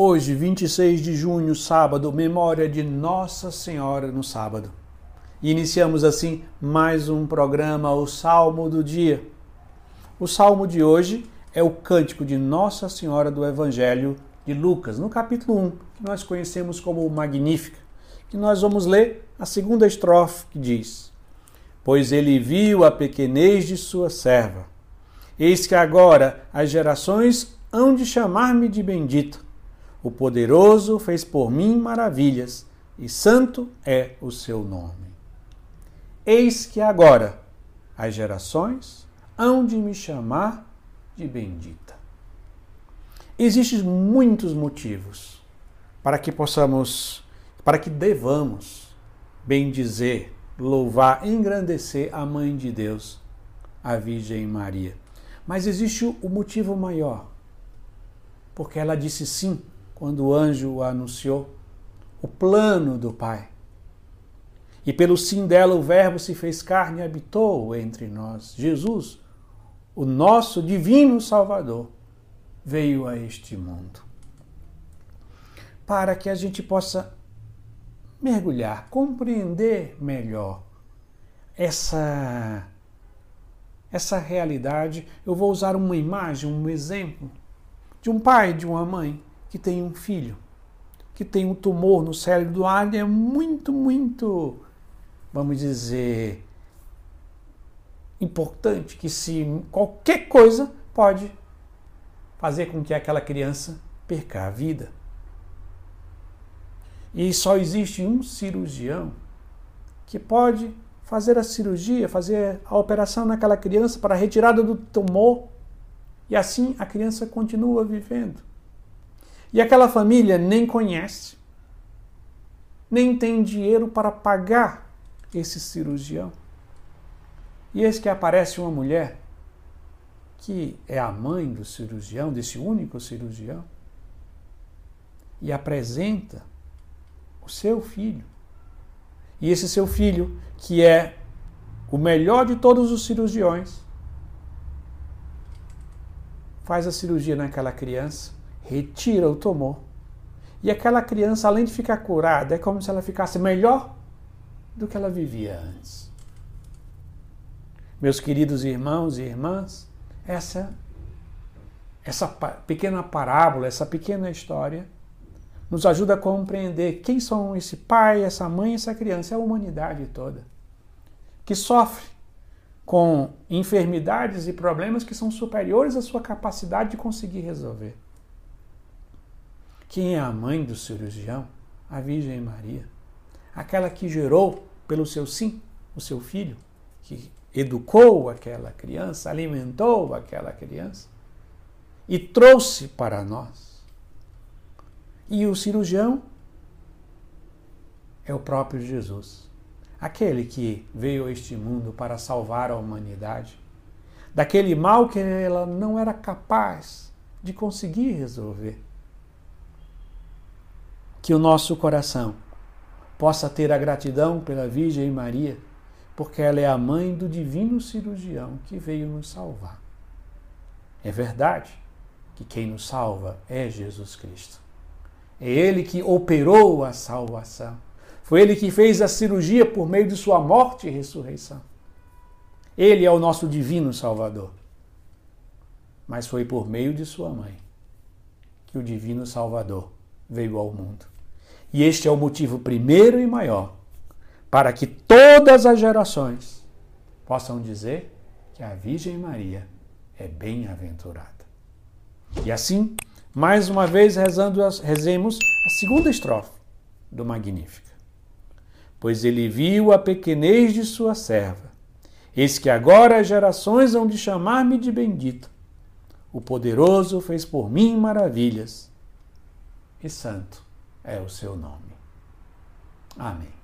Hoje, 26 de junho, sábado, memória de Nossa Senhora no sábado. E iniciamos assim mais um programa, o Salmo do Dia. O salmo de hoje é o cântico de Nossa Senhora do Evangelho de Lucas, no capítulo 1, que nós conhecemos como Magnífica, que nós vamos ler a segunda estrofe que diz: Pois ele viu a pequenez de sua serva. Eis que agora as gerações hão de chamar-me de bendito. O poderoso fez por mim maravilhas, e santo é o seu nome. Eis que agora as gerações hão de me chamar de bendita. Existem muitos motivos para que possamos, para que devamos bendizer, louvar, engrandecer a Mãe de Deus, a Virgem Maria. Mas existe o motivo maior, porque ela disse sim quando o anjo anunciou o plano do Pai. E pelo sim dela o Verbo se fez carne e habitou entre nós. Jesus, o nosso divino Salvador, veio a este mundo. Para que a gente possa mergulhar, compreender melhor essa essa realidade, eu vou usar uma imagem, um exemplo de um pai, de uma mãe que tem um filho que tem um tumor no cérebro do ar é muito, muito, vamos dizer, importante que se qualquer coisa pode fazer com que aquela criança perca a vida. E só existe um cirurgião que pode fazer a cirurgia, fazer a operação naquela criança para a retirada do tumor e assim a criança continua vivendo. E aquela família nem conhece, nem tem dinheiro para pagar esse cirurgião. E eis que aparece uma mulher que é a mãe do cirurgião, desse único cirurgião, e apresenta o seu filho e esse seu filho, que é o melhor de todos os cirurgiões, faz a cirurgia naquela criança, retira o tumor. E aquela criança, além de ficar curada, é como se ela ficasse melhor do que ela vivia antes. Meus queridos irmãos e irmãs, essa essa pequena parábola, essa pequena história nos ajuda a compreender quem são esse pai, essa mãe, essa criança, é a humanidade toda, que sofre com enfermidades e problemas que são superiores à sua capacidade de conseguir resolver. Quem é a mãe do cirurgião? A Virgem Maria. Aquela que gerou, pelo seu sim, o seu filho, que educou aquela criança, alimentou aquela criança e trouxe para nós e o cirurgião é o próprio Jesus, aquele que veio a este mundo para salvar a humanidade daquele mal que ela não era capaz de conseguir resolver. Que o nosso coração possa ter a gratidão pela Virgem Maria, porque ela é a mãe do divino cirurgião que veio nos salvar. É verdade que quem nos salva é Jesus Cristo. É Ele que operou a salvação. Foi Ele que fez a cirurgia por meio de Sua morte e ressurreição. Ele é o nosso divino Salvador. Mas foi por meio de Sua mãe que o divino Salvador veio ao mundo. E este é o motivo primeiro e maior para que todas as gerações possam dizer que a Virgem Maria é bem-aventurada. E assim, mais uma vez rezando, rezemos a segunda estrofe do Magnífica. Pois ele viu a pequenez de sua serva. Eis que agora as gerações hão de chamar-me de bendito. O poderoso fez por mim maravilhas, e santo é o seu nome. Amém.